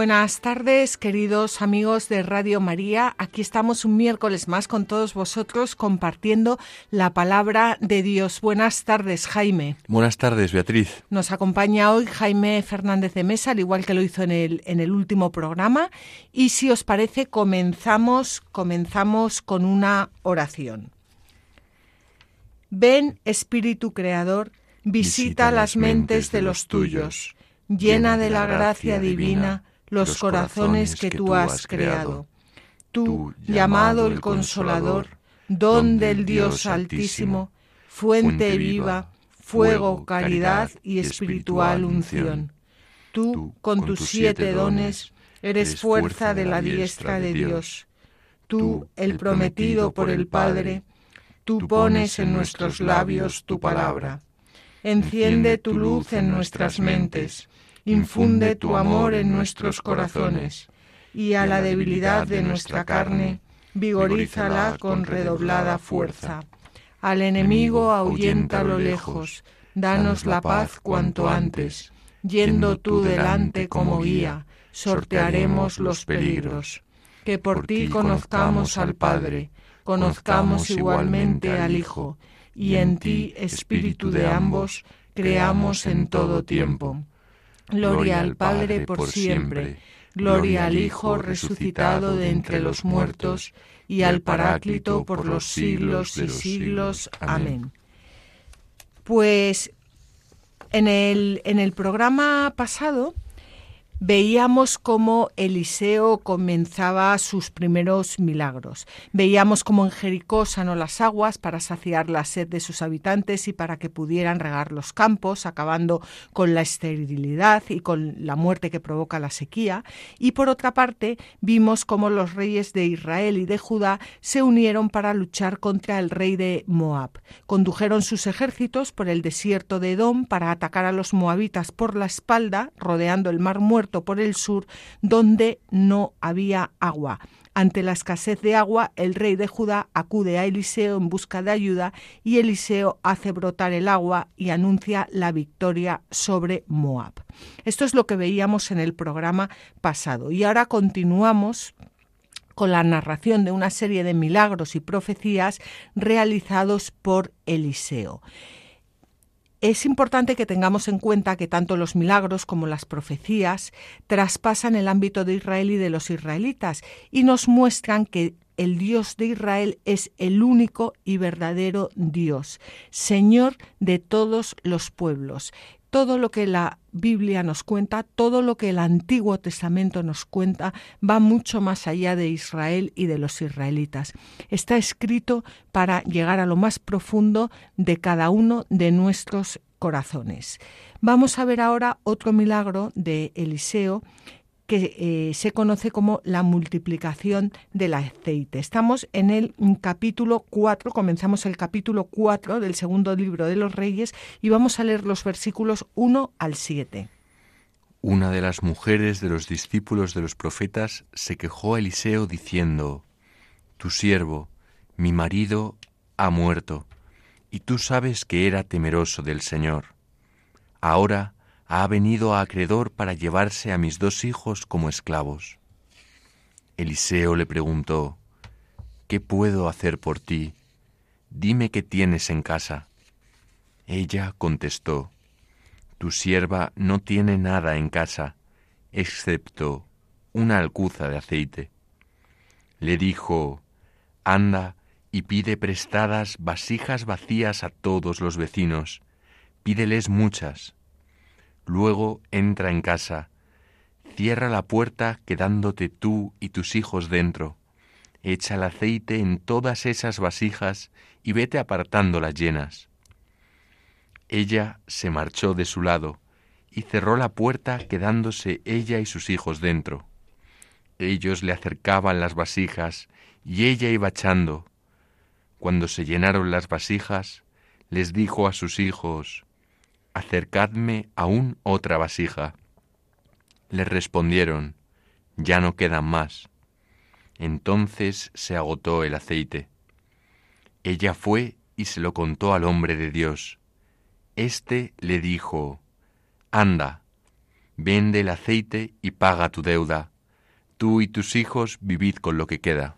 Buenas tardes, queridos amigos de Radio María. Aquí estamos un miércoles más con todos vosotros compartiendo la palabra de Dios. Buenas tardes, Jaime. Buenas tardes, Beatriz. Nos acompaña hoy Jaime Fernández de Mesa, al igual que lo hizo en el, en el último programa. Y si os parece, comenzamos, comenzamos con una oración. Ven, Espíritu Creador, visita, las mentes de los tuyos, llena de la gracia divina los corazones que tú has creado. Tú, llamado el Consolador, don del Dios Altísimo, fuente viva, fuego, caridad y espiritual unción. Tú, con tus siete dones, eres fuerza de la diestra de Dios. Tú, el prometido por el Padre, tú pones en nuestros labios tu palabra. Enciende tu luz en nuestras mentes infunde tu amor en nuestros corazones, y a la debilidad de nuestra carne, vigorízala con redoblada fuerza. Al enemigo ahuyenta lo lejos, danos la paz cuanto antes. Yendo tú delante como guía, sortearemos los peligros. Que por ti conozcamos al Padre, conozcamos igualmente al Hijo, y en ti, Espíritu de ambos, creamos en todo tiempo. Gloria al Padre por siempre, gloria al Hijo resucitado de entre los muertos, y al Paráclito por los siglos y siglos. Amén. Pues en el, en el programa pasado veíamos cómo Eliseo comenzaba sus primeros milagros. Veíamos cómo en Jericó sanó las aguas para saciar la sed de sus habitantes y para que pudieran regar los campos, acabando con la esterilidad y con la muerte que provoca la sequía. Y por otra parte, vimos cómo los reyes de Israel y de Judá se unieron para luchar contra el rey de Moab. Condujeron sus ejércitos por el desierto de Edom para atacar a los moabitas por la espalda, rodeando el mar muerto por el sur, donde no había agua. Ante la escasez de agua, el rey de Judá acude a Eliseo en busca de ayuda y Eliseo hace brotar el agua y anuncia la victoria sobre Moab. Esto es lo que veíamos en el programa pasado. Y ahora continuamos con la narración de una serie de milagros y profecías realizados por Eliseo. Es importante que tengamos en cuenta que tanto los milagros como las profecías traspasan el ámbito de Israel y de los israelitas y nos muestran que el Dios de Israel es el único y verdadero Dios, Señor de todos los pueblos todo lo que la Biblia nos cuenta, todo lo que el Antiguo Testamento nos cuenta, va mucho más allá de Israel y de los israelitas. Está escrito para llegar a lo más profundo de cada uno de nuestros corazones. Vamos a ver ahora otro milagro de Eliseo que eh, se conoce como la multiplicación del aceite. Estamos en el capítulo 4, comenzamos el capítulo 4 del segundo libro de los Reyes y vamos a leer los versículos 1 al 7. Una de las mujeres de los discípulos de los profetas se quejó a Eliseo diciendo, Tu siervo, mi marido, ha muerto, y tú sabes que era temeroso del Señor. Ahora, ha venido a acreedor para llevarse a mis dos hijos como esclavos. Eliseo le preguntó, ¿Qué puedo hacer por ti? Dime qué tienes en casa. Ella contestó, Tu sierva no tiene nada en casa, excepto una alcuza de aceite. Le dijo, Anda y pide prestadas vasijas vacías a todos los vecinos, pídeles muchas Luego entra en casa, cierra la puerta quedándote tú y tus hijos dentro, echa el aceite en todas esas vasijas y vete apartando las llenas. Ella se marchó de su lado y cerró la puerta quedándose ella y sus hijos dentro. Ellos le acercaban las vasijas y ella iba echando. Cuando se llenaron las vasijas, les dijo a sus hijos, acercadme aún otra vasija. Les respondieron, ya no quedan más. Entonces se agotó el aceite. Ella fue y se lo contó al hombre de Dios. Este le dijo, Anda, vende el aceite y paga tu deuda. Tú y tus hijos vivid con lo que queda.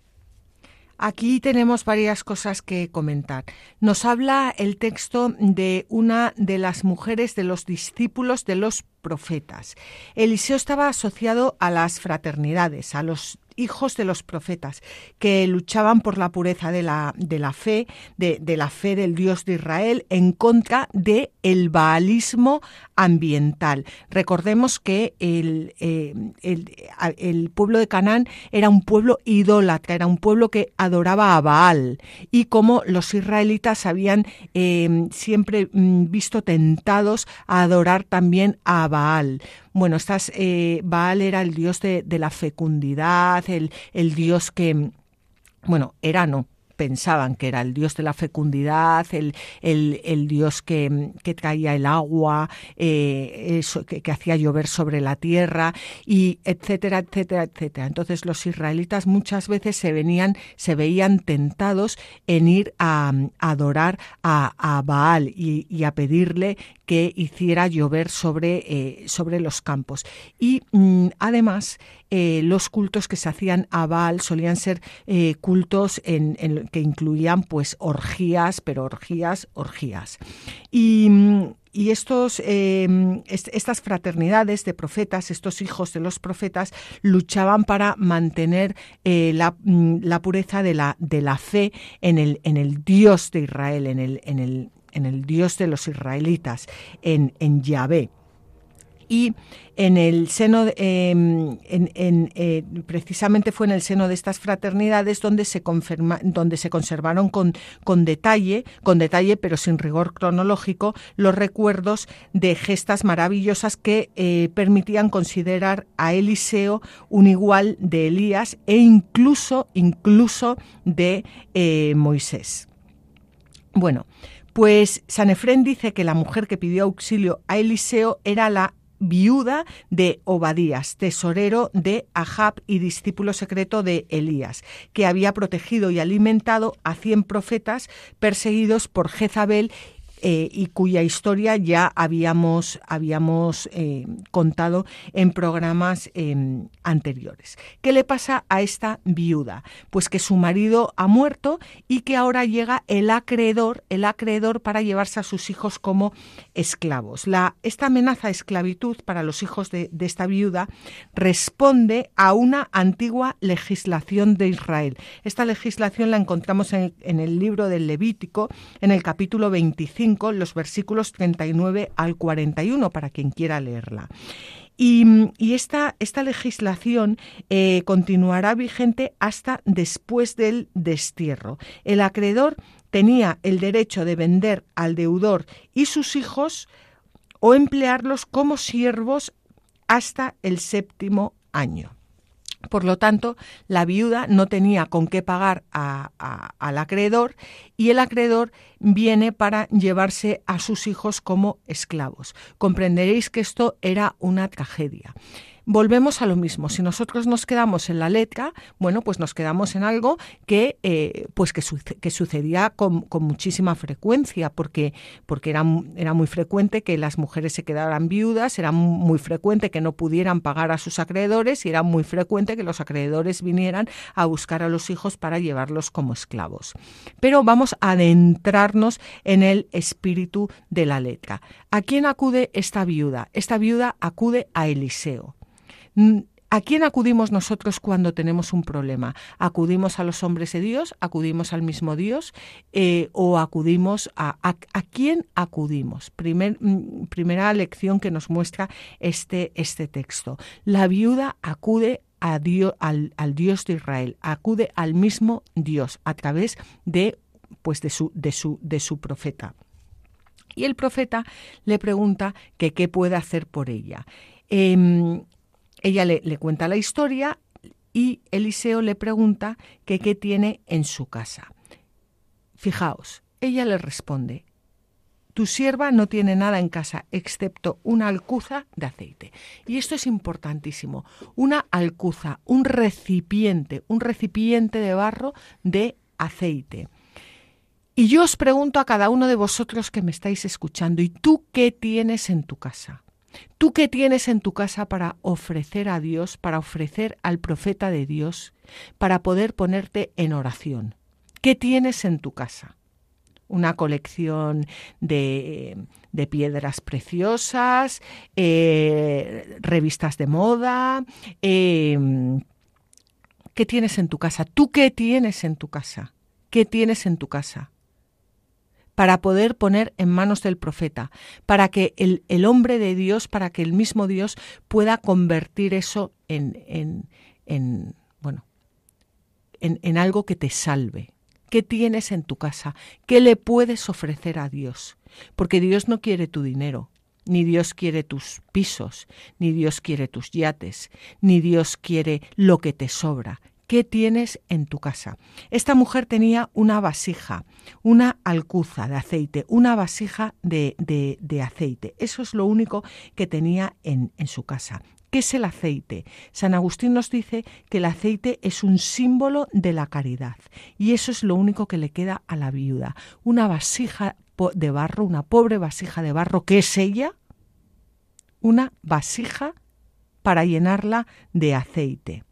Aquí tenemos varias cosas que comentar. Nos habla el texto de una de las mujeres de los discípulos de los profetas. Eliseo estaba asociado a las fraternidades, a los hijos de los profetas, que luchaban por la pureza de la, de la fe, de, la fe del Dios de Israel, en contra de el baalismo ambiental. Recordemos que el, eh, el, pueblo de Canaán era un pueblo idólatra, era un pueblo que adoraba a Baal, y como los israelitas habían eh, siempre mm, visto tentados a adorar también a Baal. Bueno, estas, eh, Baal era el dios de, la fecundidad, el, el dios que, bueno, era no, pensaban que era el dios de la fecundidad, el, el, dios que, que, traía el agua, eh, eso, que, hacía llover sobre la tierra, y etcétera, etcétera, etcétera. Entonces los israelitas muchas veces se venían, se veían tentados en ir a, adorar a, Baal y, a pedirle que hiciera llover sobre, eh, sobre los campos. Y mm, además eh, los cultos que se hacían a Baal solían ser eh, cultos en, que incluían pues orgías, pero orgías, orgías. Y, estos, em, estas fraternidades de profetas, estos hijos de los profetas, luchaban para mantener eh, mm, la, pureza de la, de la fe en el, en el Dios de Israel, en el, en el, en el Dios de los israelitas, en, en Yahvé y en el seno, em, en, eh, precisamente fue en el seno de estas fraternidades donde se, donde se conservaron con, con, detalle, con detalle pero sin rigor cronológico, los recuerdos de gestas maravillosas que eh, permitían considerar a Eliseo un igual de Elías e incluso, incluso de eh, Moisés. Bueno, pues Sanefrén dice que la mujer que pidió auxilio a Eliseo era la viuda de Obadías, tesorero de Ahab y discípulo secreto de Elías, que había protegido y alimentado a cien profetas perseguidos por Jezabel eh, y cuya historia ya habíamos, habíamos eh, contado en programas em, anteriores. ¿Qué le pasa a esta viuda? Pues que su marido ha muerto y que ahora llega el acreedor, el acreedor para llevarse a sus hijos como esclavos. La, esta amenaza de esclavitud para los hijos de, esta viuda responde a una antigua legislación de Israel. Esta legislación la encontramos en, en el libro del Levítico, en el capítulo 25 los versículos 39 al 41, para quien quiera leerla. Y, esta, esta, legislación eh, continuará vigente hasta después del destierro. El acreedor tenía el derecho de vender al deudor y sus hijos o emplearlos como siervos hasta el séptimo año. Por lo tanto, la viuda no tenía con qué pagar al acreedor y el acreedor viene para llevarse a sus hijos como esclavos. Comprenderéis que esto era una tragedia volvemos a lo mismo. Si nosotros nos quedamos en la letra, bueno, pues nos quedamos en algo que, eh, pues que, sucedía con, muchísima frecuencia, porque, porque era, era muy frecuente que las mujeres se quedaran viudas, era muy frecuente que no pudieran pagar a sus acreedores y era muy frecuente que los acreedores vinieran a buscar a los hijos para llevarlos como esclavos. Pero vamos a adentrarnos en el espíritu de la letra. ¿A quién acude esta viuda? Esta viuda acude a Eliseo. ¿A quién acudimos nosotros cuando tenemos un problema? ¿Acudimos a los hombres de Dios? ¿Acudimos al mismo Dios? Eh, ¿O acudimos a, a, quién acudimos? Mm, primera lección que nos muestra este, este texto. La viuda acude a Dios, al, Dios de Israel, acude al mismo Dios a través de, pues de, su, de, su, de su profeta. Y el profeta le pregunta que qué puede hacer por ella. Em, ella le, cuenta la historia y Eliseo le pregunta qué tiene en su casa. Fijaos, ella le responde, tu sierva no tiene nada en casa excepto una alcuza de aceite. Y esto es importantísimo. Una alcuza, un recipiente, un recipiente de barro de aceite. Y yo os pregunto a cada uno de vosotros que me estáis escuchando, ¿y tú qué tienes en tu casa? ¿Tú qué tienes en tu casa para ofrecer a Dios, para ofrecer al profeta de Dios, para poder ponerte en oración? ¿Qué tienes en tu casa? Una colección de, de piedras preciosas, eh, revistas de moda. Eh, ¿Qué tienes en tu casa? ¿Tú qué tienes en tu casa? ¿Qué tienes en tu casa? Para poder poner en manos del profeta, para que el, el, hombre de Dios, para que el mismo Dios pueda convertir eso en, en, en bueno, en, en algo que te salve. ¿Qué tienes en tu casa? ¿Qué le puedes ofrecer a Dios? Porque Dios no quiere tu dinero, ni Dios quiere tus pisos, ni Dios quiere tus yates, ni Dios quiere lo que te sobra. ¿Qué tienes en tu casa? Esta mujer tenía una vasija, una alcuza de aceite, una vasija de, de, de aceite. Eso es lo único que tenía en, en su casa. ¿Qué es el aceite? San Agustín nos dice que el aceite es un símbolo de la caridad y eso es lo único que le queda a la viuda. Una vasija de barro, una pobre vasija de barro, ¿qué es ella? Una vasija para llenarla de aceite.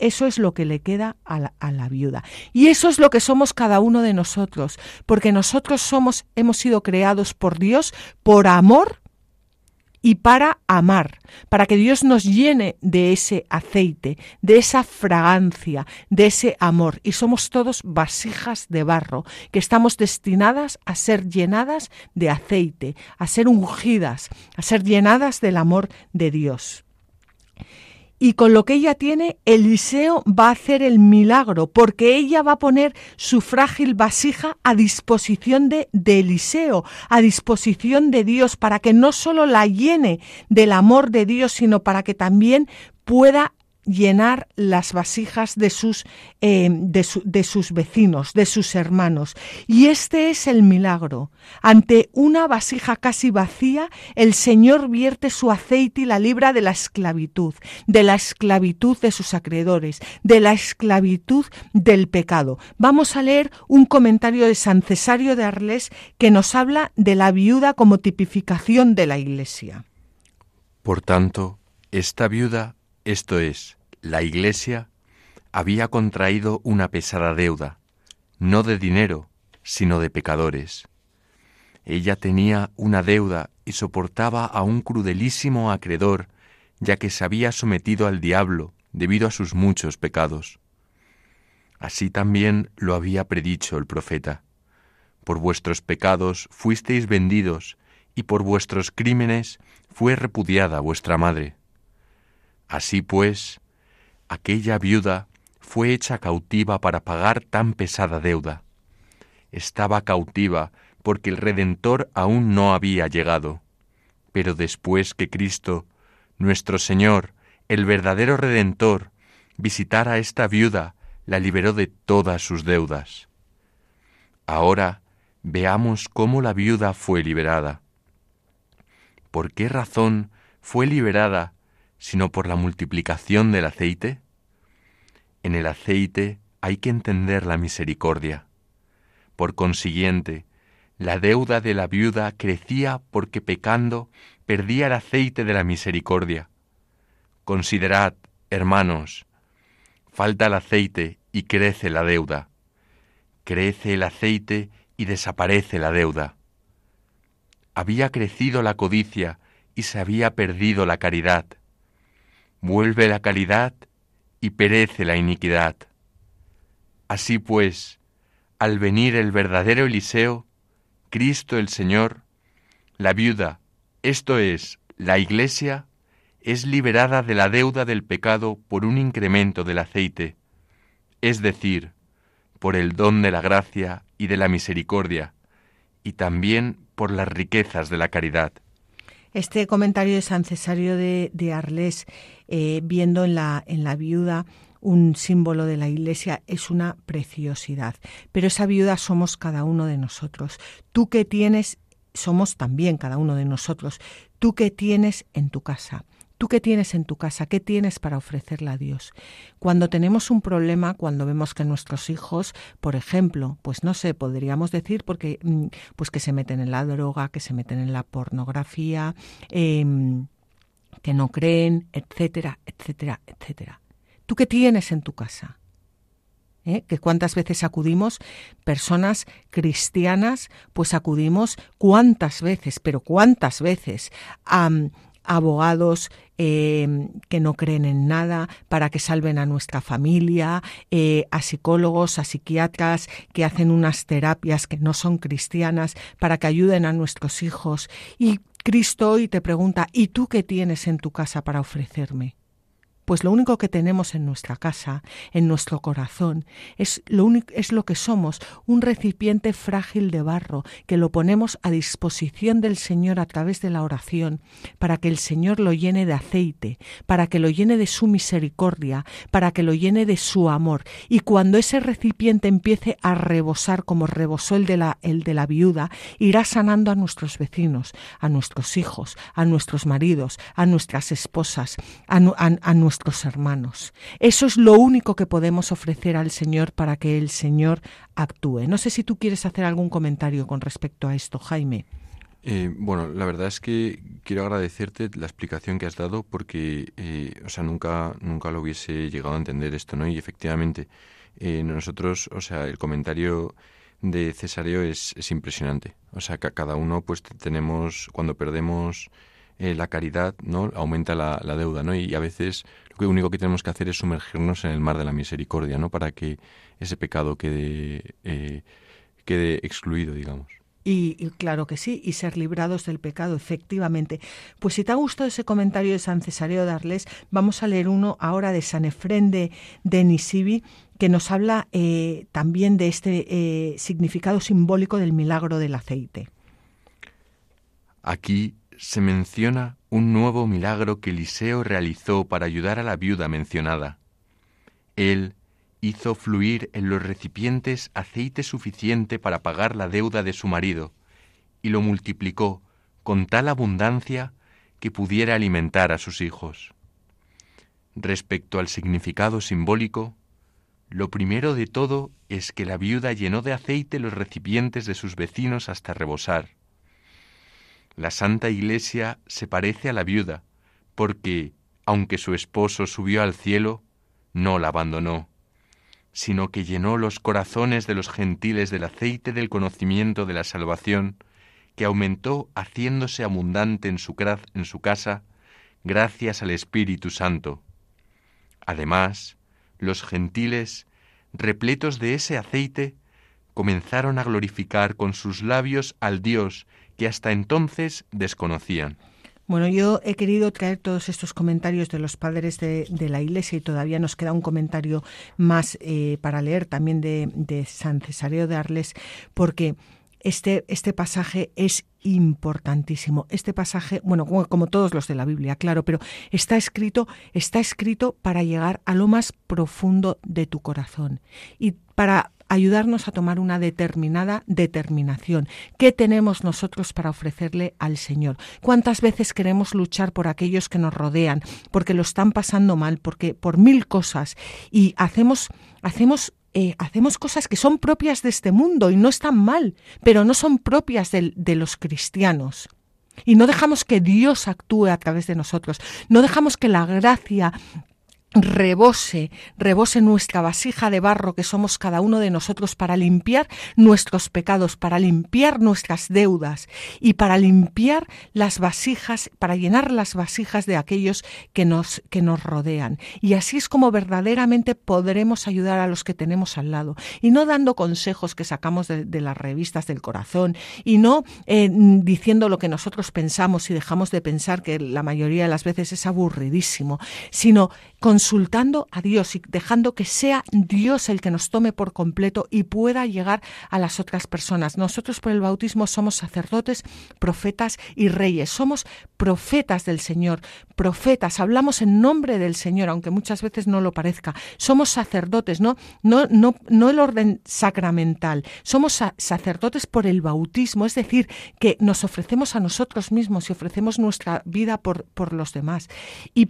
Eso es lo que le queda a la, viuda. Y eso es lo que somos cada uno de nosotros, porque nosotros somos, hemos sido creados por Dios por amor y para amar, para que Dios nos llene de ese aceite, de esa fragancia, de ese amor. Y somos todos vasijas de barro, que estamos destinadas a ser llenadas de aceite, a ser ungidas, a ser llenadas del amor de Dios y con lo que ella tiene, Eliseo va a hacer el milagro, porque ella va a poner su frágil vasija a disposición de, Eliseo, a disposición de Dios, para que no solo la llene del amor de Dios, sino para que también pueda llenar las vasijas de sus, eh, de, su, de sus vecinos, de sus hermanos. Y este es el milagro. Ante una vasija casi vacía, el Señor vierte su aceite y la libra de la esclavitud, de la esclavitud de sus acreedores, de la esclavitud del pecado. Vamos a leer un comentario de San Cesario de Arles que nos habla de la viuda como tipificación de la Iglesia. Por tanto, esta viuda esto es, la Iglesia había contraído una pesada deuda, no de dinero, sino de pecadores. Ella tenía una deuda y soportaba a un crudelísimo acreedor, ya que se había sometido al diablo debido a sus muchos pecados. Así también lo había predicho el profeta. Por vuestros pecados fuisteis vendidos, y por vuestros crímenes fue repudiada vuestra madre. Así pues, aquella viuda fue hecha cautiva para pagar tan pesada deuda. Estaba cautiva porque el Redentor aún no había llegado. Pero después que Cristo, nuestro Señor, el verdadero Redentor, visitara a esta viuda, la liberó de todas sus deudas. Ahora veamos cómo la viuda fue liberada. ¿Por qué razón fue liberada sino por la multiplicación del aceite? En el aceite hay que entender la misericordia. Por consiguiente, la deuda de la viuda crecía porque pecando perdía el aceite de la misericordia. Considerad, hermanos, falta el aceite y crece la deuda. Crece el aceite y desaparece la deuda. Había crecido la codicia y se había perdido la caridad vuelve la caridad y perece la iniquidad. Así pues, al venir el verdadero Eliseo, Cristo el Señor, la viuda, esto es, la Iglesia, es liberada de la deuda del pecado por un incremento del aceite, es decir, por el don de la gracia y de la misericordia, y también por las riquezas de la caridad. Este comentario de San Cesario de, Arles, eh, viendo en la, en la viuda un símbolo de la Iglesia, es una preciosidad. Pero esa viuda somos cada uno de nosotros. Tú que tienes somos también cada uno de nosotros. ¿Tú qué tienes en tu casa? ¿Tú qué tienes en tu casa? ¿Qué tienes para ofrecerle a Dios? Cuando tenemos un problema, cuando vemos que nuestros hijos, por ejemplo, pues no sé, podríamos decir porque mm, pues que se meten en la droga, que se meten en la pornografía, em, que no creen, etcétera, etcétera, etcétera. ¿Tú qué tienes en tu casa? ¿Eh? que cuántas veces acudimos personas cristianas, pues acudimos cuántas veces, pero cuántas veces a, abogados eh, que no creen en nada para que salven a nuestra familia, eh, a psicólogos, a psiquiatras que hacen unas terapias que no son cristianas para que ayuden a nuestros hijos. Y Cristo hoy te pregunta, ¿y tú qué tienes en tu casa para ofrecerme? Pues lo único que tenemos en nuestra casa, en nuestro corazón, es lo, único, es lo que somos, un recipiente frágil de barro que lo ponemos a disposición del Señor a través de la oración, para que el Señor lo llene de aceite, para que lo llene de su misericordia, para que lo llene de su amor. Y cuando ese recipiente empiece a rebosar como rebosó el de la, el de la viuda, irá sanando a nuestros vecinos, a nuestros hijos, a nuestros maridos, a nuestras esposas, a, a, a nuestros hermanos. Eso es lo único que podemos ofrecer al Señor para que el Señor actúe. No sé si tú quieres hacer algún comentario con respecto a esto, Jaime. Eh, bueno, la verdad es que quiero agradecerte la explicación que has dado porque, eh, o sea, nunca, nunca lo hubiese llegado a entender esto, ¿no? Y efectivamente, eh, nosotros, o sea, el comentario de Cesareo es, es impresionante. O sea, cada uno, pues tenemos, cuando perdemos eh, la caridad no aumenta la, deuda no y a veces lo único que tenemos que hacer es sumergirnos en el mar de la misericordia no para que ese pecado quede eh, quede excluido digamos y, claro que sí, y ser librados del pecado, efectivamente. Pues si te ha gustado ese comentario de San Cesareo de Arles, vamos a leer uno ahora de San Efrén de, Nisibi, que nos habla eh, también de este significado simbólico del milagro del aceite. Aquí se menciona un nuevo milagro que Eliseo realizó para ayudar a la viuda mencionada. Él hizo fluir en los recipientes aceite suficiente para pagar la deuda de su marido, y lo multiplicó con tal abundancia que pudiera alimentar a sus hijos. Respecto al significado simbólico, lo primero de todo es que la viuda llenó de aceite los recipientes de sus vecinos hasta rebosar. La Santa Iglesia se parece a la viuda, porque, aunque su esposo subió al cielo, no la abandonó, sino que llenó los corazones de los gentiles del aceite del conocimiento de la salvación, que aumentó haciéndose abundante en su, en su casa, gracias al Espíritu Santo. Además, los gentiles, repletos de ese aceite, comenzaron a glorificar con sus labios al Dios que hasta entonces desconocían. Bueno, yo he querido traer todos estos comentarios de los padres de, la Iglesia y todavía nos queda un comentario más eh, para leer también de, San Cesareo de Arles, porque este, este pasaje es importantísimo. Este pasaje, bueno, como, como, todos los de la Biblia, claro, pero está escrito, está escrito para llegar a lo más profundo de tu corazón y para ayudarnos a tomar una determinada determinación. ¿Qué tenemos nosotros para ofrecerle al Señor? ¿Cuántas veces queremos luchar por aquellos que nos rodean, porque lo están pasando mal, porque por mil cosas y hacemos hacemos eh, hacemos cosas que son propias de este mundo y no están mal, pero no son propias de los cristianos. Y no dejamos que Dios actúe a través de nosotros. No dejamos que la gracia rebose, rebose nuestra vasija de barro que somos cada uno de nosotros para limpiar nuestros pecados, para limpiar nuestras deudas y para limpiar las vasijas, para llenar las vasijas de aquellos que nos, que nos rodean. Y así es como verdaderamente podremos ayudar a los que tenemos al lado. Y no dando consejos que sacamos de, las revistas del corazón y no eh, diciendo lo que nosotros pensamos y dejamos de pensar, que la mayoría de las veces es aburridísimo, sino consultando a Dios y dejando que sea Dios el que nos tome por completo y pueda llegar a las otras personas. Nosotros por el bautismo somos sacerdotes, profetas y reyes. Somos profetas del Señor, profetas, hablamos en nombre del Señor, aunque muchas veces no lo parezca. Somos sacerdotes, no, no, no, no el orden sacramental. Somos sacerdotes por el bautismo, es decir, que nos ofrecemos a nosotros mismos y ofrecemos nuestra vida por, por los demás. Y,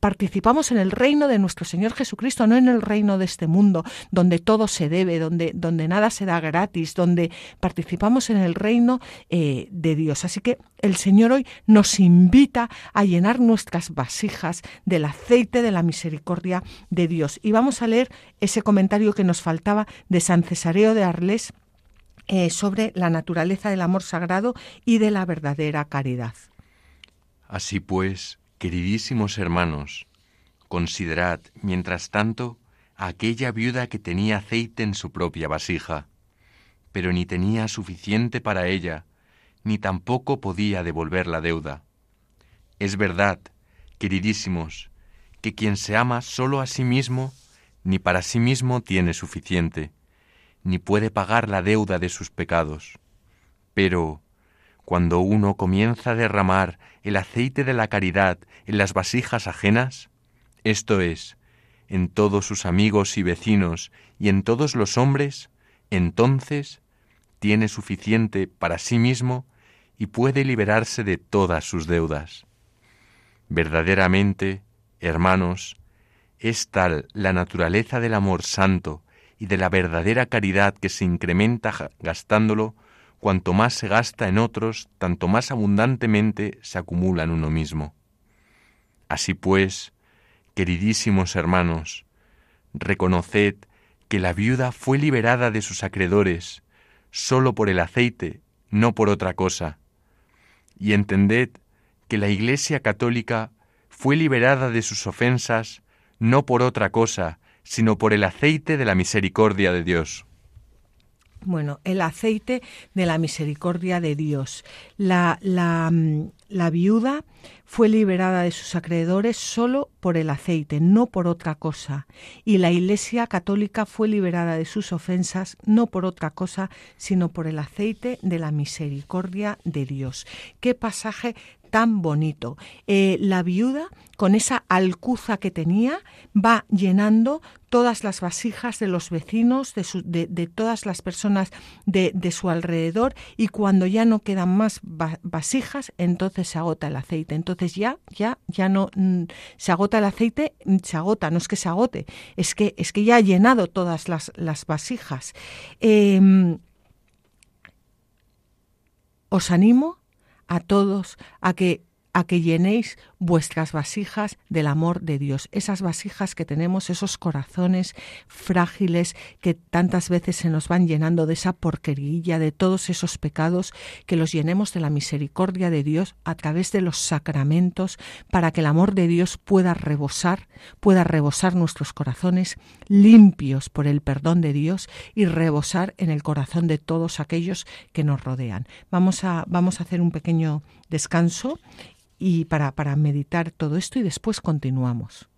participamos en el reino de nuestro Señor Jesucristo, no en el reino de este mundo, donde todo se debe, donde, donde nada se da gratis, donde participamos en el reino eh, de Dios. Así que el Señor hoy nos invita a llenar nuestras vasijas del aceite de la misericordia de Dios. Y vamos a leer ese comentario que nos faltaba de San Cesareo de Arles eh, sobre la naturaleza del amor sagrado y de la verdadera caridad. Así pues, queridísimos hermanos, considerad, mientras tanto, a aquella viuda que tenía aceite en su propia vasija, pero ni tenía suficiente para ella, ni tampoco podía devolver la deuda. Es verdad, queridísimos, que quien se ama solo a sí mismo, ni para sí mismo tiene suficiente, ni puede pagar la deuda de sus pecados. Pero, cuando uno comienza a derramar el aceite de la caridad en las vasijas ajenas, esto es, en todos sus amigos y vecinos y en todos los hombres, entonces tiene suficiente para sí mismo y puede liberarse de todas sus deudas. Verdaderamente, hermanos, es tal la naturaleza del amor santo y de la verdadera caridad que se incrementa gastándolo, cuanto más se gasta en otros, tanto más abundantemente se acumula en uno mismo. Así pues, queridísimos hermanos, reconoced que la viuda fue liberada de sus acreedores sólo por el aceite, no por otra cosa, y entended que la Iglesia católica fue liberada de sus ofensas no por otra cosa, sino por el aceite de la misericordia de Dios. Bueno, el aceite de la misericordia de Dios. La, la, mm, la viuda fue liberada de sus acreedores solo por el aceite, no por otra cosa. Y la Iglesia católica fue liberada de sus ofensas no por otra cosa, sino por el aceite de la misericordia de Dios. Qué pasaje tan bonito. Eh, la viuda, con esa alcuza que tenía, va llenando todas las vasijas de los vecinos, de, de, todas las personas de, de, su alrededor, y cuando ya no quedan más vasijas, entonces se agota el aceite. Entonces ya, ya, ya no mm, se agota el aceite, mm, se agota, no es que se agote, es que, es que ya ha llenado todas las, las vasijas. Em, os animo a todos a que a que llenéis vuestras vasijas del amor de Dios, esas vasijas que tenemos, esos corazones frágiles que tantas veces se nos van llenando de esa porquería, de todos esos pecados, que los llenemos de la misericordia de Dios a través de los sacramentos, para que el amor de Dios pueda rebosar, pueda rebosar nuestros corazones limpios por el perdón de Dios y rebosar en el corazón de todos aquellos que nos rodean. Vamos a, vamos a hacer un pequeño descanso y para, para meditar todo esto y después continuamos.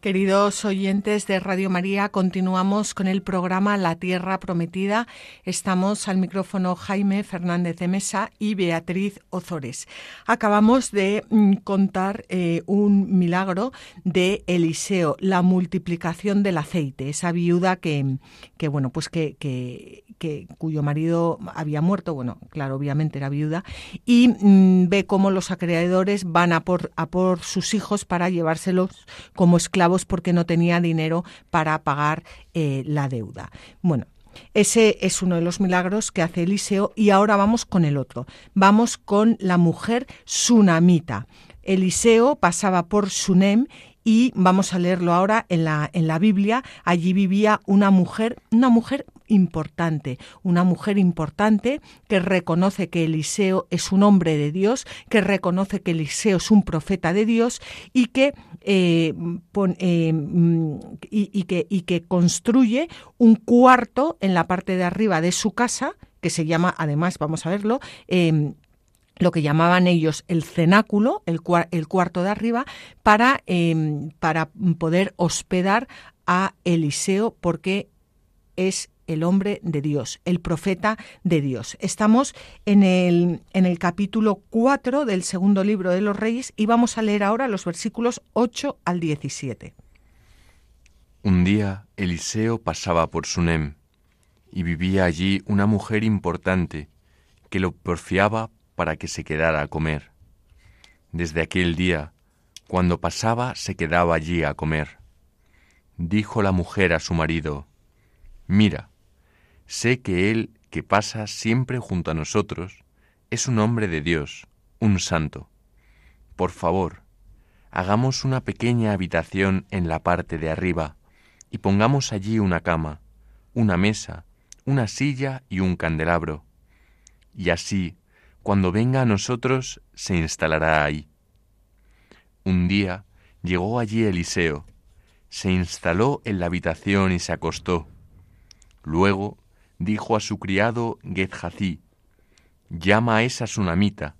Queridos oyentes de Radio María, continuamos con el programa La Tierra Prometida. Estamos al micrófono Jaime Fernández de Mesa y Beatriz Ozores. Acabamos de mm, contar eh, un milagro de Eliseo, la multiplicación del aceite, esa viuda que, que bueno, pues que, que, cuyo marido había muerto, bueno, claro, obviamente era viuda, y mm, ve cómo los acreedores van a por, a por sus hijos para llevárselos como esclavos porque no tenía dinero para pagar eh, la deuda. Bueno, ese es uno de los milagros que hace Eliseo y ahora vamos con el otro. Vamos con la mujer sunamita. Eliseo pasaba por Sunem y vamos a leerlo ahora en la, en la Biblia. Allí vivía una mujer, una mujer importante, una mujer importante que reconoce que Eliseo es un hombre de Dios, que reconoce que Eliseo es un profeta de Dios y que, eh, eh, mm, y, que, y que construye un cuarto en la parte de arriba de su casa, que se llama, además, vamos a verlo, em, lo que llamaban ellos el cenáculo, el, el cuarto de arriba, para, em, para poder hospedar a Eliseo, porque es el hombre de Dios, el profeta de Dios. Estamos en el, en el capítulo 4 del segundo libro de los Reyes y vamos a leer ahora los versículos 8 al 17. Un día Eliseo pasaba por Sunem y vivía allí una mujer importante que lo porfiaba para que se quedara a comer. Desde aquel día, cuando pasaba, se quedaba allí a comer. Dijo la mujer a su marido, Mira, Sé que Él, que pasa siempre junto a nosotros, es un hombre de Dios, un santo. Por favor, hagamos una pequeña habitación en la parte de arriba y pongamos allí una cama, una mesa, una silla y un candelabro. Y así, cuando venga a nosotros, se instalará ahí. Un día llegó allí Eliseo, se instaló en la habitación y se acostó. Luego dijo a su criado Gezhazi, llama a esa sunamita.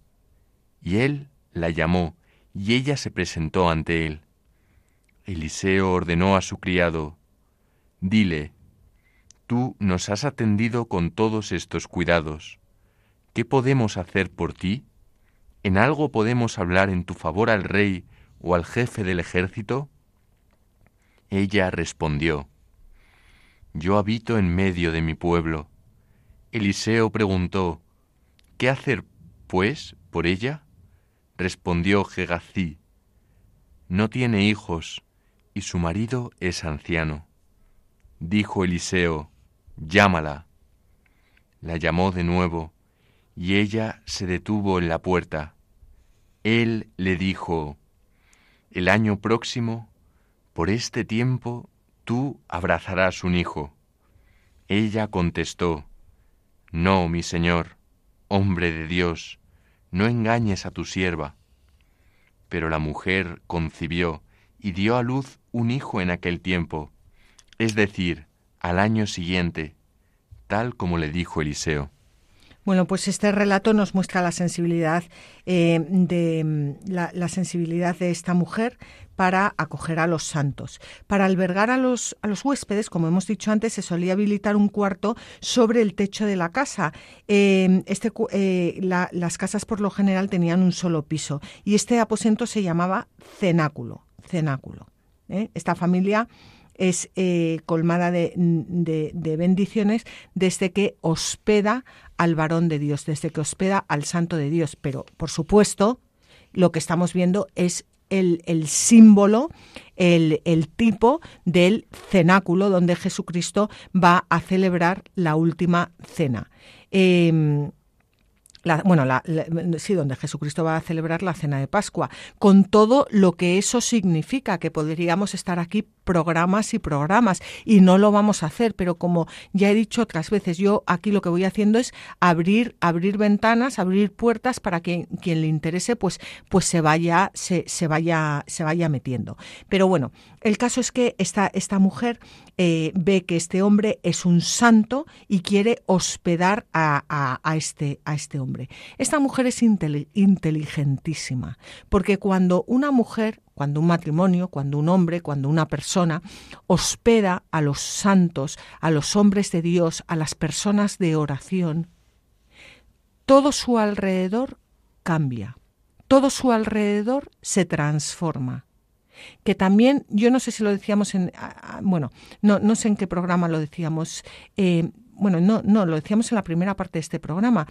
Y él la llamó, y ella se presentó ante él. Eliseo ordenó a su criado, dile, tú nos has atendido con todos estos cuidados. ¿Qué podemos hacer por ti? ¿En algo podemos hablar en tu favor al rey o al jefe del ejército? Ella respondió, yo habito en medio de mi pueblo. Eliseo preguntó, ¿Qué hacer, pues, por ella? Respondió Gegazi, no tiene hijos, y su marido es anciano. Dijo Eliseo, llámala. La llamó de nuevo, y ella se detuvo en la puerta. Él le dijo, El año próximo, por este tiempo, tú abrazarás un hijo. Ella contestó, No, mi señor, hombre de Dios, no engañes a tu sierva. Pero la mujer concibió y dio a luz un hijo en aquel tiempo, es decir, al año siguiente, tal como le dijo Eliseo. Bueno, pues este relato nos muestra la sensibilidad eh, de la, sensibilidad de esta mujer para acoger a los santos. Para albergar a los, a los huéspedes, como hemos dicho antes, se solía habilitar un cuarto sobre el techo de la casa. Eh, este, eh, las casas por lo general tenían un solo piso y este aposento se llamaba cenáculo. cenáculo. Esta familia es eh, colmada de, bendiciones desde que hospeda al varón de Dios, desde que hospeda al santo de Dios. Pero, por supuesto, lo que estamos viendo es el, símbolo, el, tipo del cenáculo donde Jesucristo va a celebrar la última cena. Em, bueno, sí, donde Jesucristo va a celebrar la cena de Pascua, con todo lo que eso significa, que podríamos estar aquí programas y programas y no lo vamos a hacer, pero como ya he dicho otras veces, yo aquí lo que voy haciendo es abrir, abrir ventanas, abrir puertas para que quien le interese, pues, pues se vaya, se, se vaya, se vaya metiendo. Pero bueno, el caso es que esta, esta mujer eh, ve que este hombre es un santo y quiere hospedar a, este, a este hombre. Esta mujer es inteligentísima, porque cuando una mujer, cuando un matrimonio, cuando un hombre, cuando una persona hospeda a los santos, a los hombres de Dios, a las personas de oración, todo su alrededor cambia, todo su alrededor se transforma que también, yo no sé si lo decíamos en, bueno, no, no sé en qué programa lo decíamos, eh, bueno, no, no, lo decíamos en la primera parte de este programa,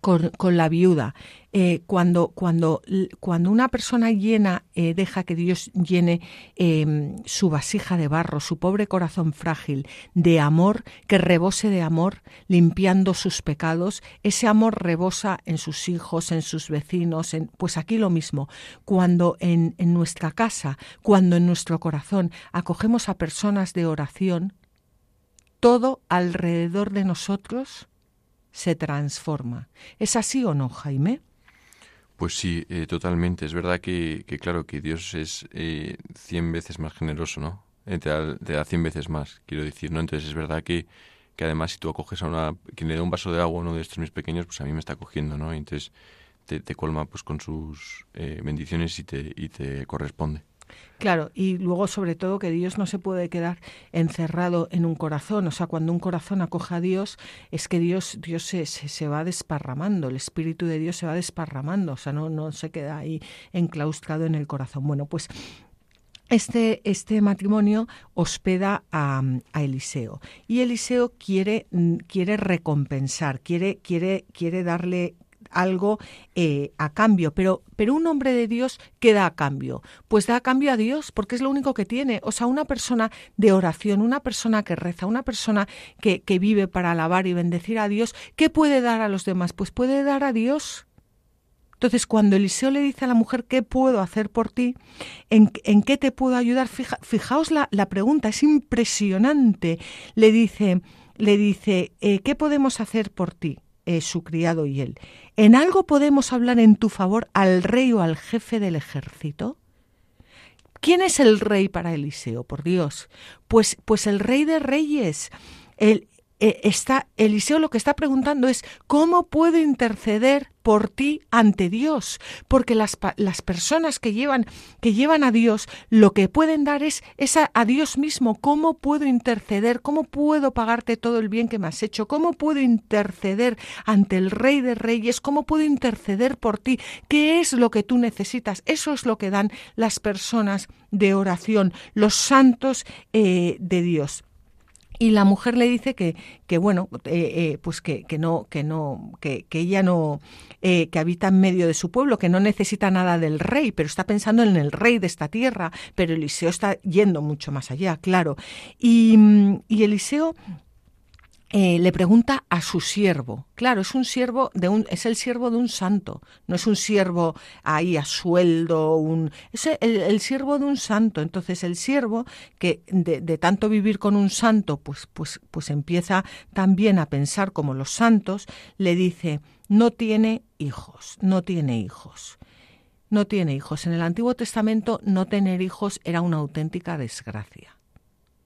con, la viuda. Eh, cuando, cuando, cuando una persona llena, eh, deja que Dios llene em, su vasija de barro, su pobre corazón frágil, de amor, que rebose de amor, limpiando sus pecados, ese amor rebosa en sus hijos, en sus vecinos, en, pues aquí lo mismo. Cuando en, en nuestra casa, cuando en nuestro corazón acogemos a personas de oración, todo alrededor de nosotros se transforma. ¿Es así o no, Jaime? Pues sí, eh, totalmente. Es verdad que, claro, que Dios es eh, cien veces más generoso, ¿no? Eh, te, da, cien veces más, quiero decir, ¿no? Entonces es verdad que, que además si tú acoges a una... Quien le da un vaso de agua a uno de estos mis pequeños, pues a mí me está cogiendo, ¿no? entonces te, te colma pues con sus bendiciones y te, y te corresponde. Claro, y luego sobre todo que Dios no se puede quedar encerrado en un corazón, o sea, cuando un corazón acoge a Dios, es que Dios, Dios se, se, va desparramando, el Espíritu de Dios se va desparramando, o sea, no, no se queda ahí enclaustrado en el corazón. Bueno, pues este, este, matrimonio hospeda a, Eliseo. Y Eliseo quiere, quiere recompensar, quiere, quiere, quiere darle algo eh, a cambio, pero, pero un hombre de Dios, ¿qué da a cambio? Pues da a cambio a Dios, porque es lo único que tiene. O sea, una persona de oración, una persona que reza, una persona que, que vive para alabar y bendecir a Dios, ¿qué puede dar a los demás? Pues puede dar a Dios. Entonces, cuando Eliseo le dice a la mujer, ¿qué puedo hacer por ti? ¿En, en qué te puedo ayudar? fijaos la, la, pregunta, es impresionante. Le dice, le dice, eh, ¿qué podemos hacer por ti? Eh, su criado y él. ¿En algo podemos hablar en tu favor al rey o al jefe del ejército? ¿Quién es el rey para Eliseo? Por Dios. Pues, pues el rey de reyes. El, eh, está, Eliseo lo que está preguntando es, ¿cómo puedo interceder por ti ante Dios? Porque las, las personas que llevan, que llevan a Dios, lo que pueden dar es, a, Dios mismo. ¿Cómo puedo interceder? ¿Cómo puedo pagarte todo el bien que me has hecho? ¿Cómo puedo interceder ante el Rey de Reyes? ¿Cómo puedo interceder por ti? ¿Qué es lo que tú necesitas? Eso es lo que dan las personas de oración, los santos eh, de Dios y la mujer le dice que, que bueno, eh, eh, pues que, que, no, que no, que, ella no, eh, que habita en medio de su pueblo, que no necesita nada del rey, pero está pensando en el rey de esta tierra, pero Eliseo está yendo mucho más allá, claro. Y, y Eliseo eh, le pregunta a su siervo. Claro, es un siervo de un, es el siervo de un santo, no es un siervo ahí a sueldo, un, es el, siervo de un santo. Entonces el siervo que de, de, tanto vivir con un santo, pues, pues, pues empieza también a pensar como los santos, le dice no tiene hijos, no tiene hijos. No tiene hijos. En el Antiguo Testamento no tener hijos era una auténtica desgracia.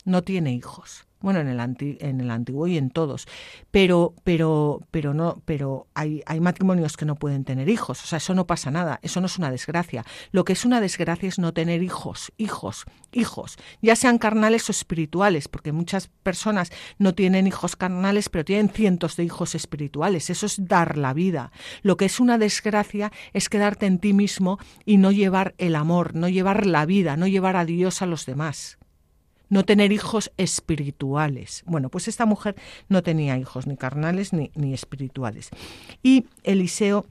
No tiene hijos bueno, en el, en el antiguo y en todos, pero, pero, pero no, pero hay, hay matrimonios que no pueden tener hijos, o sea, eso no pasa nada, eso no es una desgracia. Lo que es una desgracia es no tener hijos, hijos, hijos, ya sean carnales o espirituales, porque muchas personas no tienen hijos carnales, pero tienen cientos de hijos espirituales. Eso es dar la vida. Lo que es una desgracia es quedarte en ti mismo y no llevar el amor, no llevar la vida, no llevar a Dios a los demás no tener hijos espirituales. Bueno, pues esta mujer no tenía hijos ni carnales ni, ni espirituales. Y Eliseo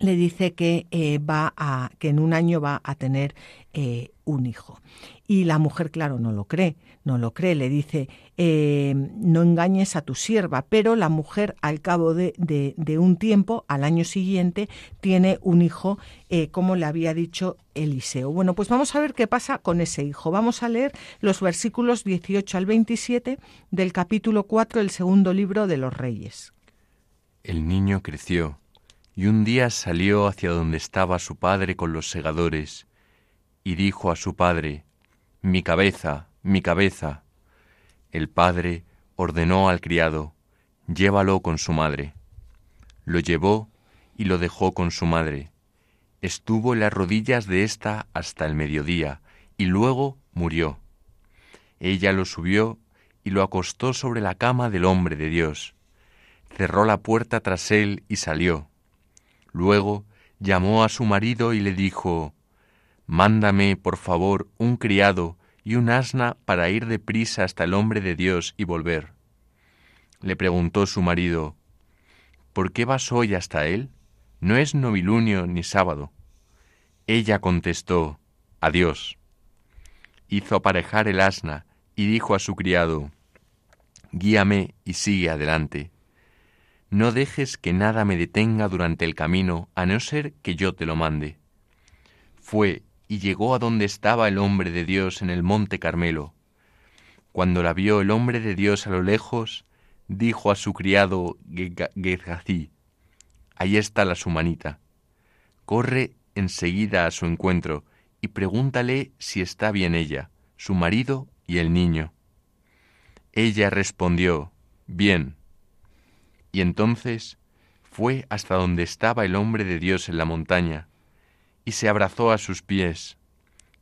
le dice que eh, va a que en un año va a tener eh, un hijo y la mujer claro no lo cree no lo cree le dice eh, no engañes a tu sierva pero la mujer al cabo de, de, un tiempo al año siguiente tiene un hijo como le había dicho Eliseo. Bueno pues vamos a ver qué pasa con ese hijo. Vamos a leer los versículos 18 al 27 del capítulo 4 del segundo libro de los reyes. El niño creció y un día salió hacia donde estaba su padre con los segadores, y dijo a su padre, mi cabeza, mi cabeza. El padre ordenó al criado, llévalo con su madre. Lo llevó y lo dejó con su madre. Estuvo en las rodillas de ésta hasta el mediodía, y luego murió. Ella lo subió y lo acostó sobre la cama del hombre de Dios. Cerró la puerta tras él y salió. Luego llamó a su marido y le dijo, Mándame, por favor, un criado y un asna para ir deprisa hasta el hombre de Dios y volver. Le preguntó su marido, ¿Por qué vas hoy hasta él? No es novilunio ni sábado. Ella contestó, Adiós. Hizo aparejar el asna y dijo a su criado, Guíame y sigue adelante. No dejes que nada me detenga durante el camino, a no ser que yo te lo mande. Fue y llegó a donde estaba el hombre de Dios en el monte Carmelo. Cuando la vio el hombre de Dios a lo lejos, dijo a su criado Gehazi, Ahí está la sumanita. Corre enseguida a su encuentro y pregúntale si está bien ella, su marido y el niño. Ella respondió, Bien. Y entonces fue hasta donde estaba el hombre de Dios en la montaña, y se abrazó a sus pies.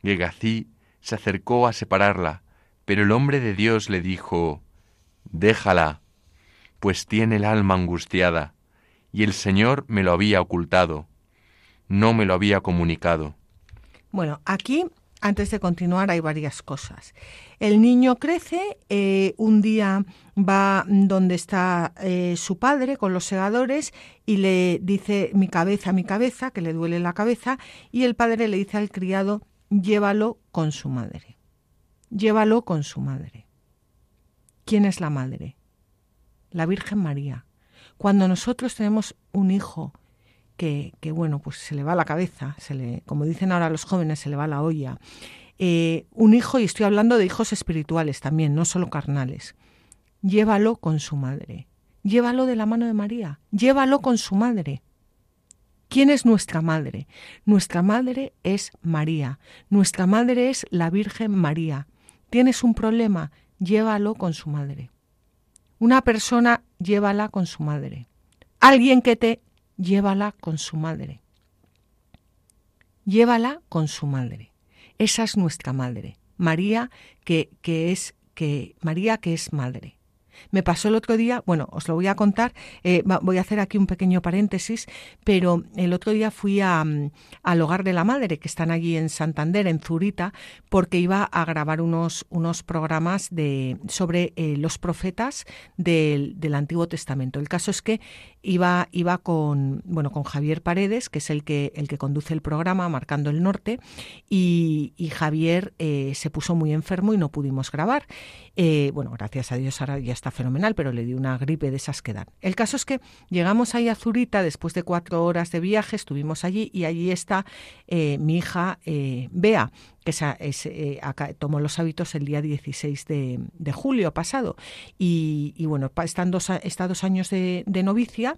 Gegací se acercó a separarla, pero el hombre de Dios le dijo, Déjala, pues tiene el alma angustiada, y el Señor me lo había ocultado, no me lo había comunicado. Bueno, aquí, antes de continuar, hay varias cosas. El niño crece, eh, un día va donde está eh, su padre con los segadores y le dice mi cabeza, mi cabeza, que le duele la cabeza, y el padre le dice al criado, llévalo con su madre. Llévalo con su madre. ¿Quién es la madre? La Virgen María. Cuando nosotros tenemos un hijo que, bueno, pues se le va la cabeza, se le, como dicen ahora los jóvenes, se le va la olla, eh, un hijo, y estoy hablando de hijos espirituales también, no solo carnales, llévalo con su madre, llévalo de la mano de María, llévalo con su madre. ¿Quién es nuestra madre? Nuestra madre es María, nuestra madre es la Virgen María. ¿Tienes un problema? Llévalo con su madre. Una persona, llévala con su madre. Alguien que te, llévala con su madre. Llévala con su madre. Esa es nuestra madre, María, que, que es que María que es madre. Me pasó el otro día, bueno, os lo voy a contar, eh, voy a hacer aquí un pequeño paréntesis, pero el otro día fui a, mm, al hogar de la madre, que están allí en Santander, en Zurita, porque iba a grabar unos, unos programas de, sobre eh, los profetas del, del, Antiguo Testamento. El caso es que iba, iba con, bueno, con Javier Paredes, que es el que, el que conduce el programa, Marcando el Norte, y, Javier eh, se puso muy enfermo y no pudimos grabar. bueno, gracias a Dios ahora ya está fenomenal, pero le dio una gripe de esas que dan. El caso es que llegamos ahí a Zurita después de cuatro horas de viaje, estuvimos allí y allí está eh, mi hija eh, Bea, que eh, tomó los hábitos el día 16 de, julio pasado. Y, bueno, están dos, está dos años de novicia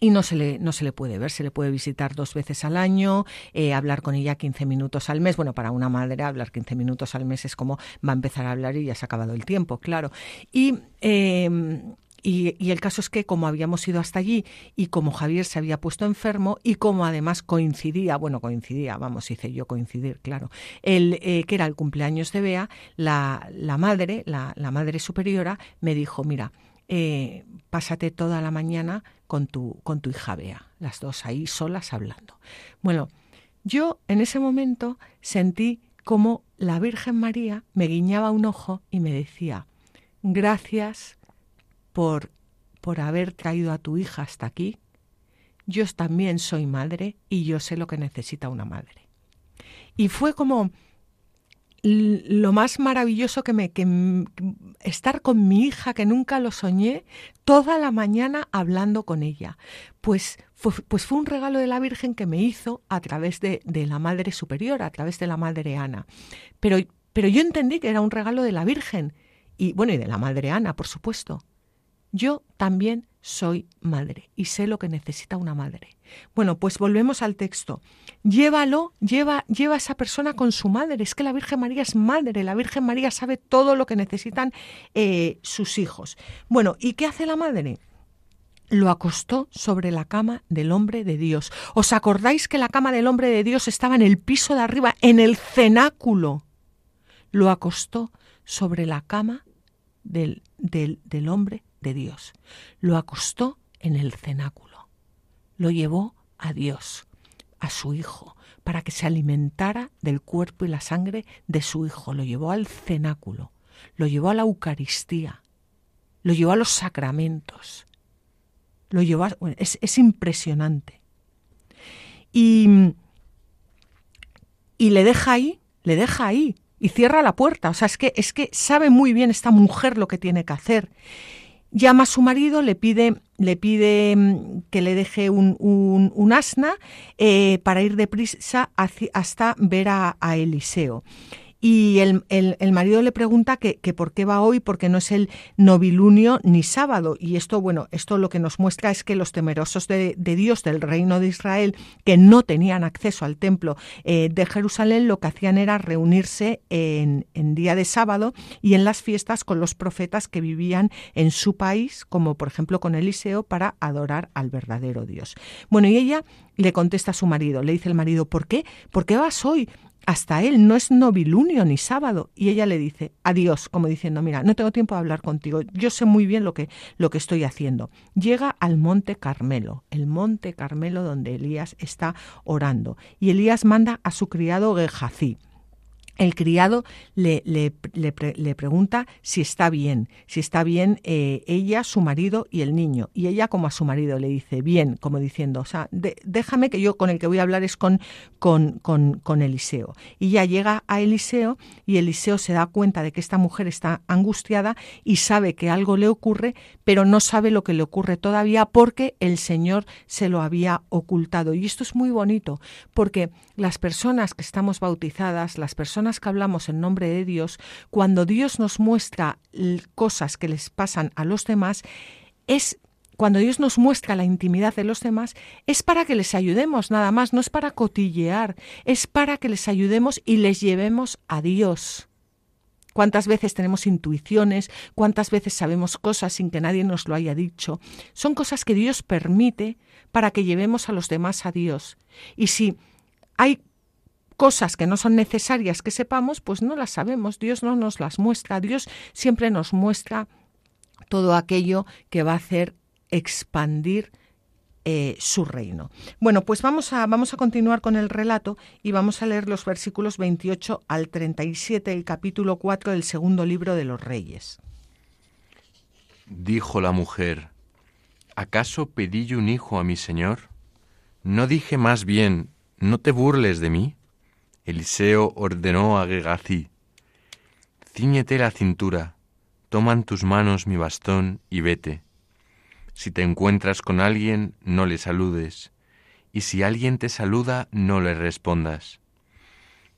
y no se le no se le puede ver, se le puede visitar dos veces al año, eh, hablar con ella 15 minutos al mes. Bueno, para una madre hablar 15 minutos al mes es como va a empezar a hablar y ya se ha acabado el tiempo, claro. Y em, y, el caso es que como habíamos ido hasta allí y como Javier se había puesto enfermo y como además coincidía, bueno, coincidía, vamos, hice yo coincidir, claro, el, eh, que era el cumpleaños de Bea, la, la madre, la, la madre superiora, me dijo, mira, eh, pásate toda la mañana con tu, con tu hija Bea, las dos ahí solas hablando. Bueno, yo en ese momento sentí como la Virgen María me guiñaba un ojo y me decía, gracias por, por haber traído a tu hija hasta aquí. Yo también soy madre y yo sé lo que necesita una madre. Y fue como lo más maravilloso que me que estar con mi hija que nunca lo soñé toda la mañana hablando con ella. Pues fue, pues fue un regalo de la Virgen que me hizo a través de, de, la Madre Superior a través de la Madre Ana. Pero pero yo entendí que era un regalo de la Virgen y bueno y de la Madre Ana por supuesto yo también soy madre y sé lo que necesita una madre. Bueno, pues volvemos al texto. Llévalo, lleva, lleva a esa persona con su madre. Es que la Virgen María es madre, la Virgen María sabe todo lo que necesitan eh, sus hijos. Bueno, ¿y qué hace la madre? lo acostó sobre la cama del hombre de Dios. ¿Os acordáis que la cama del hombre de Dios estaba en el piso de arriba, en el cenáculo? Lo acostó sobre la cama del, del, del hombre de Dios. Lo acostó en el cenáculo. Lo llevó a Dios, a su Hijo, para que se alimentara del cuerpo y la sangre de su Hijo. Lo llevó al cenáculo, lo llevó a la Eucaristía, lo llevó a los sacramentos. Lo llevó es, es impresionante. Y, y le deja ahí, le deja ahí y cierra la puerta. O sea, es que, es que sabe muy bien esta mujer lo que tiene que hacer llama a su marido, le pide, le pide mm, que le deje un, un, asna eh, para ir deprisa hasta ver a Eliseo. Y el, el, marido le pregunta que, que, por qué va hoy, porque no es el novilunio ni sábado. Y esto, bueno, esto lo que nos muestra es que los temerosos de, Dios del reino de Israel, que no tenían acceso al templo eh, de Jerusalén, lo que hacían era reunirse en, en día de sábado y en las fiestas con los profetas que vivían en su país, como por ejemplo con Eliseo, para adorar al verdadero Dios. Bueno, y ella le contesta a su marido, le dice el marido, ¿por qué? ¿Por qué vas hoy? Hasta él, no es novilunio ni sábado. Y ella le dice, adiós, como diciendo, mira, no tengo tiempo de hablar contigo, yo sé muy bien lo que, lo que estoy haciendo. Llega al monte Carmelo, el monte Carmelo donde Elías está orando. Y Elías manda a su criado Gehazi el criado le, le, le, pregunta si está bien, si está bien eh, ella, su marido y el niño. Y ella como a su marido le dice, bien, como diciendo, o sea, déjame que yo con el que voy a hablar es con, con, con, con, Eliseo. Y ya llega a Eliseo y Eliseo se da cuenta de que esta mujer está angustiada y sabe que algo le ocurre, pero no sabe lo que le ocurre todavía porque el Señor se lo había ocultado. Y esto es muy bonito porque las personas que estamos bautizadas, las personas que hablamos en nombre de Dios, cuando Dios nos muestra cosas que les pasan a los demás, es cuando Dios nos muestra la intimidad de los demás, es para que les ayudemos, nada más, no es para cotillear, es para que les ayudemos y les llevemos a Dios. ¿Cuántas veces tenemos intuiciones? ¿Cuántas veces sabemos cosas sin que nadie nos lo haya dicho? Son cosas que Dios permite para que llevemos a los demás a Dios. Y si hay cosas que no son necesarias que sepamos, pues no las sabemos, Dios no nos las muestra, Dios siempre nos muestra todo aquello que va a hacer expandir eh, su reino. Bueno, pues vamos a, vamos a continuar con el relato y vamos a leer los versículos 28 al 37 del capítulo 4 del segundo libro de los Reyes. Dijo la mujer, ¿acaso pedí yo un hijo a mi señor? ¿No dije más bien, no te burles de mí? Eliseo ordenó a Gegazi, Cíñete la cintura, toma en tus manos mi bastón y vete. Si te encuentras con alguien, no le saludes, y si alguien te saluda, no le respondas.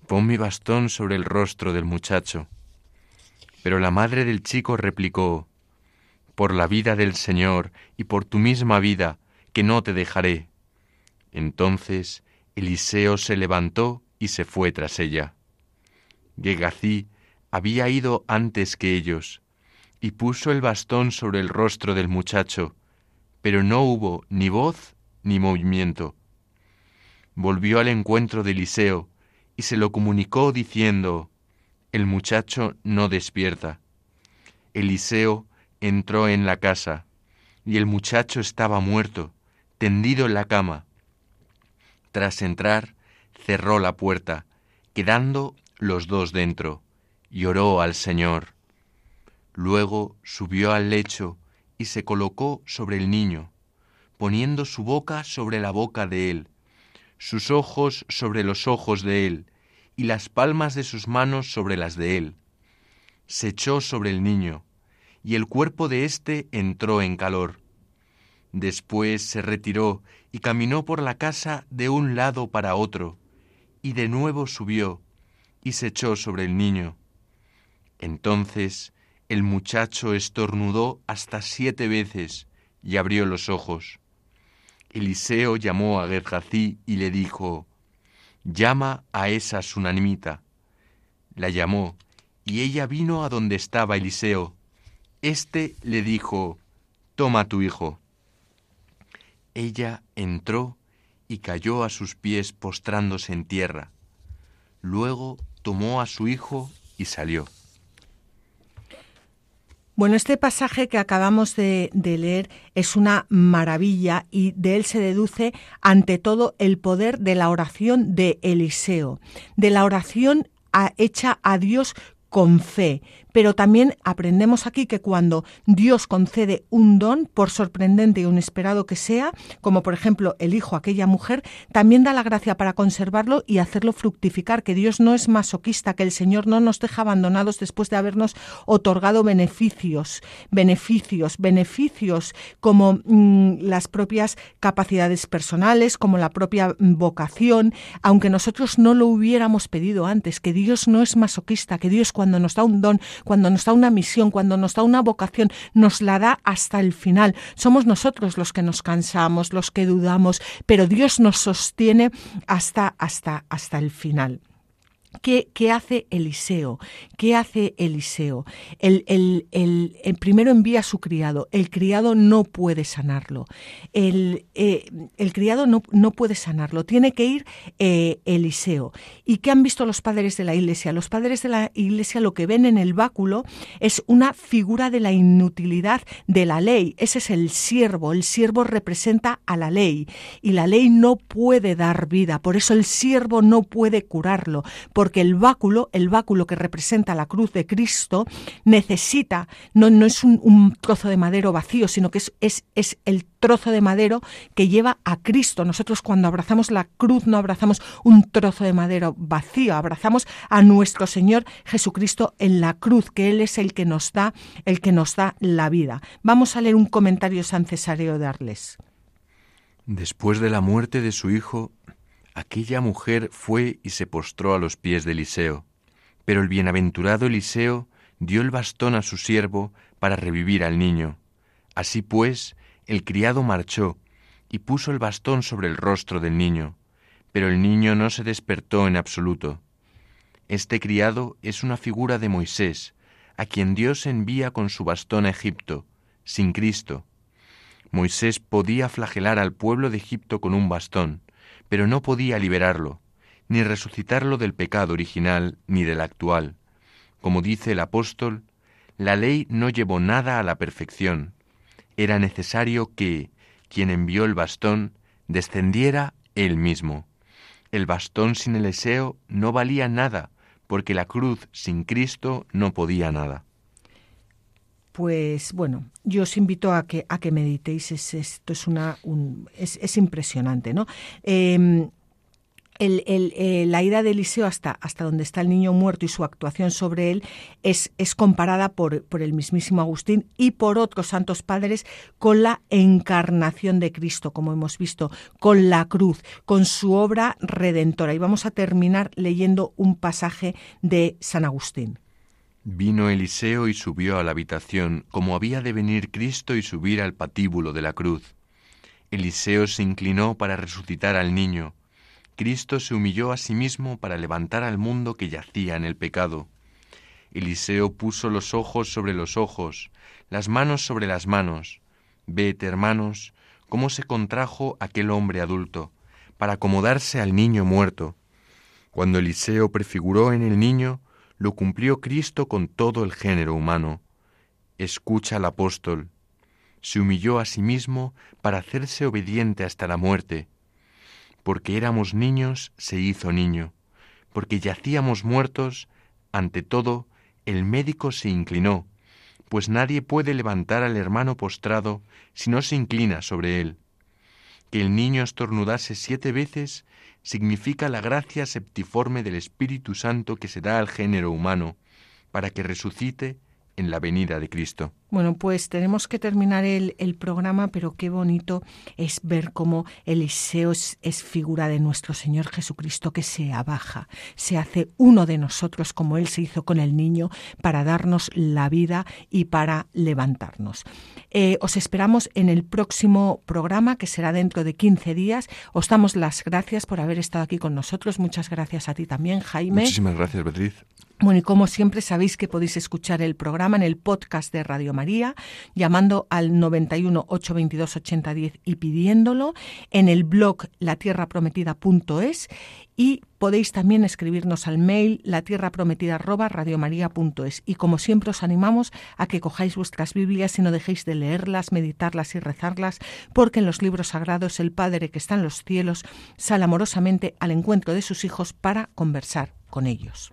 Pon mi bastón sobre el rostro del muchacho. Pero la madre del chico replicó, Por la vida del Señor y por tu misma vida, que no te dejaré. Entonces Eliseo se levantó y se fue tras ella. Gegazi había ido antes que ellos, y puso el bastón sobre el rostro del muchacho, pero no hubo ni voz ni movimiento. Volvió al encuentro de Eliseo y se lo comunicó diciendo, El muchacho no despierta. Eliseo entró en la casa, y el muchacho estaba muerto, tendido en la cama. Tras entrar, cerró la puerta, quedando los dos dentro, y oró al Señor. Luego subió al lecho y se colocó sobre el niño, poniendo su boca sobre la boca de él, sus ojos sobre los ojos de él, y las palmas de sus manos sobre las de él. Se echó sobre el niño, y el cuerpo de éste entró en calor. Después se retiró y caminó por la casa de un lado para otro, y de nuevo subió y se echó sobre el niño. Entonces el muchacho estornudó hasta siete veces y abrió los ojos. Eliseo llamó a Gerjací y le dijo, Llama a esa sunanimita. La llamó, y ella vino a donde estaba Eliseo. Este le dijo, Toma tu hijo. Ella entró y cayó a sus pies postrándose en tierra. Luego tomó a su hijo y salió. Bueno, este pasaje que acabamos de, leer es una maravilla y de él se deduce ante todo el poder de la oración de Eliseo, de la oración hecha a Dios con fe, pero también aprendemos aquí que cuando Dios concede un don, por sorprendente y inesperado que sea, como por ejemplo el hijo a aquella mujer, también da la gracia para conservarlo y hacerlo fructificar, que Dios no es masoquista, que el Señor no nos deja abandonados después de habernos otorgado beneficios, beneficios, beneficios como mm, las propias capacidades personales, como la propia vocación, aunque nosotros no lo hubiéramos pedido antes, que Dios no es masoquista, que Dios cuando nos da un don, cuando nos da una misión, cuando nos da una vocación, nos la da hasta el final. Somos nosotros los que nos cansamos, los que dudamos, pero Dios nos sostiene hasta, hasta, hasta el final. ¿Qué, hace Eliseo? ¿Qué hace Eliseo? El, el, primero envía a su criado. El criado no puede sanarlo. El, eh, criado no, no, puede sanarlo. Tiene que ir eh, Eliseo. ¿Y qué han visto los padres de la iglesia? Los padres de la iglesia lo que ven en el báculo es una figura de la inutilidad de la ley. Ese es el siervo. El siervo representa a la ley. Y la ley no puede dar vida. Por eso el siervo no puede curarlo porque el báculo, el báculo que representa la cruz de Cristo, necesita, no, no es un, trozo de madero vacío, sino que es, es, es el trozo de madero que lleva a Cristo. Nosotros cuando abrazamos la cruz no abrazamos un trozo de madero vacío, abrazamos a nuestro Señor Jesucristo en la cruz, que Él es el que nos da, el que nos da la vida. Vamos a leer un comentario San Cesareo de Arles. Después de la muerte de su hijo, Aquella mujer fue y se postró a los pies de Eliseo, pero el bienaventurado Eliseo dio el bastón a su siervo para revivir al niño. Así pues, el criado marchó y puso el bastón sobre el rostro del niño, pero el niño no se despertó en absoluto. Este criado es una figura de Moisés, a quien Dios envía con su bastón a Egipto, sin Cristo. Moisés podía flagelar al pueblo de Egipto con un bastón, pero no podía liberarlo, ni resucitarlo del pecado original ni del actual. Como dice el apóstol, la ley no llevó nada a la perfección. Era necesario que quien envió el bastón descendiera él mismo. El bastón sin el deseo no valía nada, porque la cruz sin Cristo no podía nada. Pues bueno, yo os invito a que, a que meditéis. esto es, una, es, impresionante, ¿no? Em, eh, la ida de Eliseo hasta, hasta donde está el niño muerto y su actuación sobre él es, es comparada por, por, el mismísimo Agustín y por otros santos padres con la encarnación de Cristo, como hemos visto, con la cruz, con su obra redentora. Y vamos a terminar leyendo un pasaje de San Agustín. Vino Eliseo y subió a la habitación, como había de venir Cristo y subir al patíbulo de la cruz. Eliseo se inclinó para resucitar al niño. Cristo se humilló a sí mismo para levantar al mundo que yacía en el pecado. Eliseo puso los ojos sobre los ojos, las manos sobre las manos. Vete, hermanos, cómo se contrajo aquel hombre adulto, para acomodarse al niño muerto. Cuando Eliseo prefiguró en el niño, lo cumplió Cristo con todo el género humano. Escucha al apóstol. Se humilló a sí mismo para hacerse obediente hasta la muerte. Porque éramos niños, se hizo niño. Porque yacíamos muertos, ante todo, el médico se inclinó, pues nadie puede levantar al hermano postrado si no se inclina sobre él. Que el niño estornudase siete veces significa la gracia septiforme del Espíritu Santo que se da al género humano para que resucite en la venida de Cristo. Bueno, pues tenemos que terminar el, programa, pero qué bonito es ver cómo Eliseo es, es, figura de nuestro Señor Jesucristo que se abaja, se hace uno de nosotros como Él se hizo con el niño para darnos la vida y para levantarnos. Eh, os esperamos en el próximo programa, que será dentro de 15 días. Os damos las gracias por haber estado aquí con nosotros. Muchas gracias a ti también, Jaime. Muchísimas gracias, Beatriz. Bueno, y como siempre sabéis que podéis escuchar el programa en el podcast de Radio María, llamando al 91 822 8010 y pidiéndolo, en el blog latierraprometida.es y podéis también escribirnos al mail latierraprometida@radiomaria.es y como siempre os animamos a que cojáis vuestras Biblias y no dejéis de leerlas, meditarlas y rezarlas, porque en los libros sagrados el Padre que está en los cielos sale amorosamente al encuentro de sus hijos para conversar con ellos.